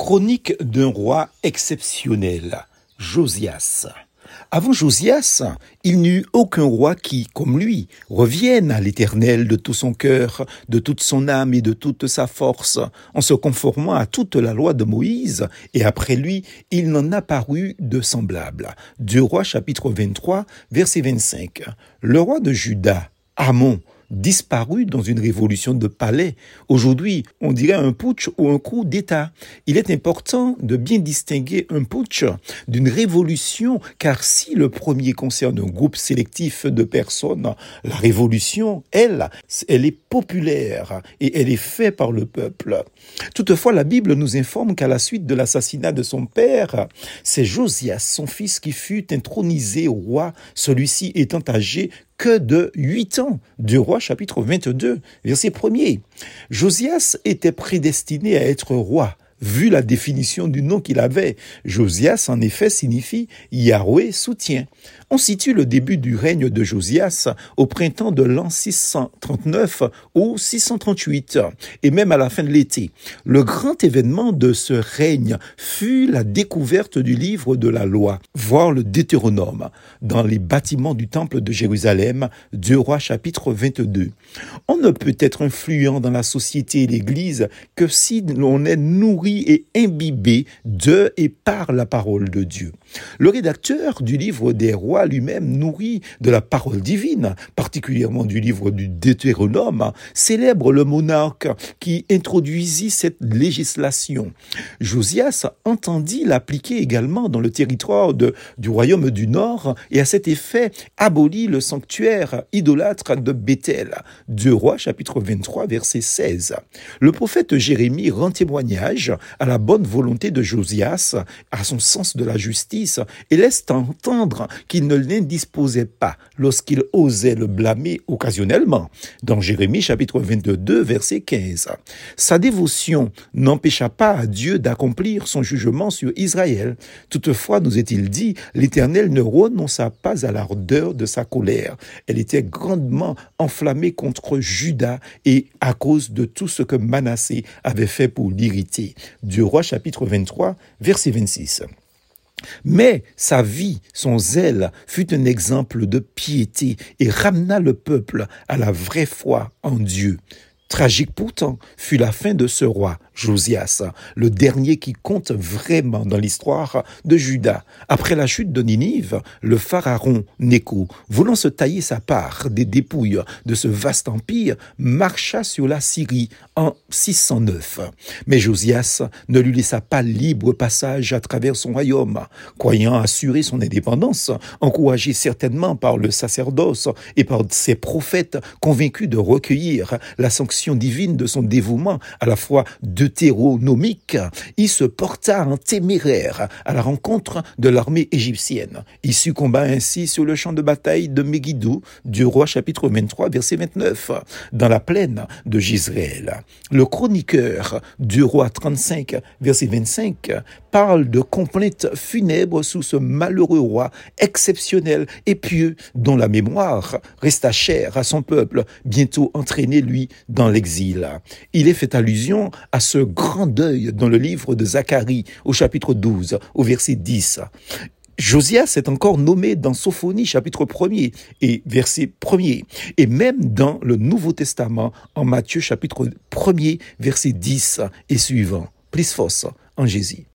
Chronique d'un roi exceptionnel, Josias. Avant Josias, il n'y eut aucun roi qui, comme lui, revienne à l'Éternel de tout son cœur, de toute son âme et de toute sa force, en se conformant à toute la loi de Moïse, et après lui, il n'en a paru de semblable. Deux rois chapitre 23, verset 25. Le roi de Juda, Amon, disparu dans une révolution de palais. Aujourd'hui, on dirait un putsch ou un coup d'État. Il est important de bien distinguer un putsch d'une révolution, car si le premier concerne un groupe sélectif de personnes, la révolution, elle, elle est populaire et elle est faite par le peuple. Toutefois, la Bible nous informe qu'à la suite de l'assassinat de son père, c'est Josias, son fils, qui fut intronisé roi, celui-ci étant âgé que de huit ans. Du roi chapitre 22, verset 1er. Josias était prédestiné à être roi vu la définition du nom qu'il avait. Josias, en effet, signifie Yahweh soutient. On situe le début du règne de Josias au printemps de l'an 639 ou 638, et même à la fin de l'été. Le grand événement de ce règne fut la découverte du livre de la loi, voire le Deutéronome, dans les bâtiments du temple de Jérusalem, deux rois chapitre 22. On ne peut être influent dans la société et l'Église que si l'on est nourri et imbibé de et par la parole de Dieu. Le rédacteur du livre des rois lui-même, nourri de la parole divine, particulièrement du livre du Deutéronome, célèbre le monarque qui introduisit cette législation. Josias entendit l'appliquer également dans le territoire du royaume du Nord et à cet effet abolit le sanctuaire idolâtre de Bethel. Deux rois chapitre 23 verset 16. Le prophète Jérémie rend témoignage à la bonne volonté de Josias, à son sens de la justice, et laisse entendre qu'il ne l'indisposait pas lorsqu'il osait le blâmer occasionnellement, dans Jérémie chapitre 22, verset 15. Sa dévotion n'empêcha pas à Dieu d'accomplir son jugement sur Israël. Toutefois, nous est-il dit, l'Éternel ne renonça pas à l'ardeur de sa colère. Elle était grandement enflammée contre Judas et à cause de tout ce que Manassé avait fait pour l'irriter du roi chapitre 23, verset 26. Mais sa vie, son zèle, fut un exemple de piété et ramena le peuple à la vraie foi en Dieu. Tragique pourtant fut la fin de ce roi, Josias, le dernier qui compte vraiment dans l'histoire de Juda. Après la chute de Ninive, le pharaon Néco, voulant se tailler sa part des dépouilles de ce vaste empire, marcha sur la Syrie en 609. Mais Josias ne lui laissa pas libre passage à travers son royaume. Croyant assurer son indépendance, encouragé certainement par le sacerdoce et par ses prophètes convaincus de recueillir la sanction divine de son dévouement à la fois deutéronomique, il se porta en téméraire à la rencontre de l'armée égyptienne. Il succomba ainsi sur le champ de bataille de Megiddo du roi chapitre 23 verset 29 dans la plaine de Gisraël. Le chroniqueur du roi 35 verset 25 parle de complaintes funèbres sous ce malheureux roi exceptionnel et pieux dont la mémoire resta chère à son peuple, bientôt entraîné lui dans l'exil. Il est fait allusion à grand deuil dans le livre de Zacharie au chapitre 12 au verset 10. Josias est encore nommé dans Sophonie chapitre 1er et verset 1er et même dans le Nouveau Testament en Matthieu chapitre 1er verset 10 et suivant. Plus force en Jésus.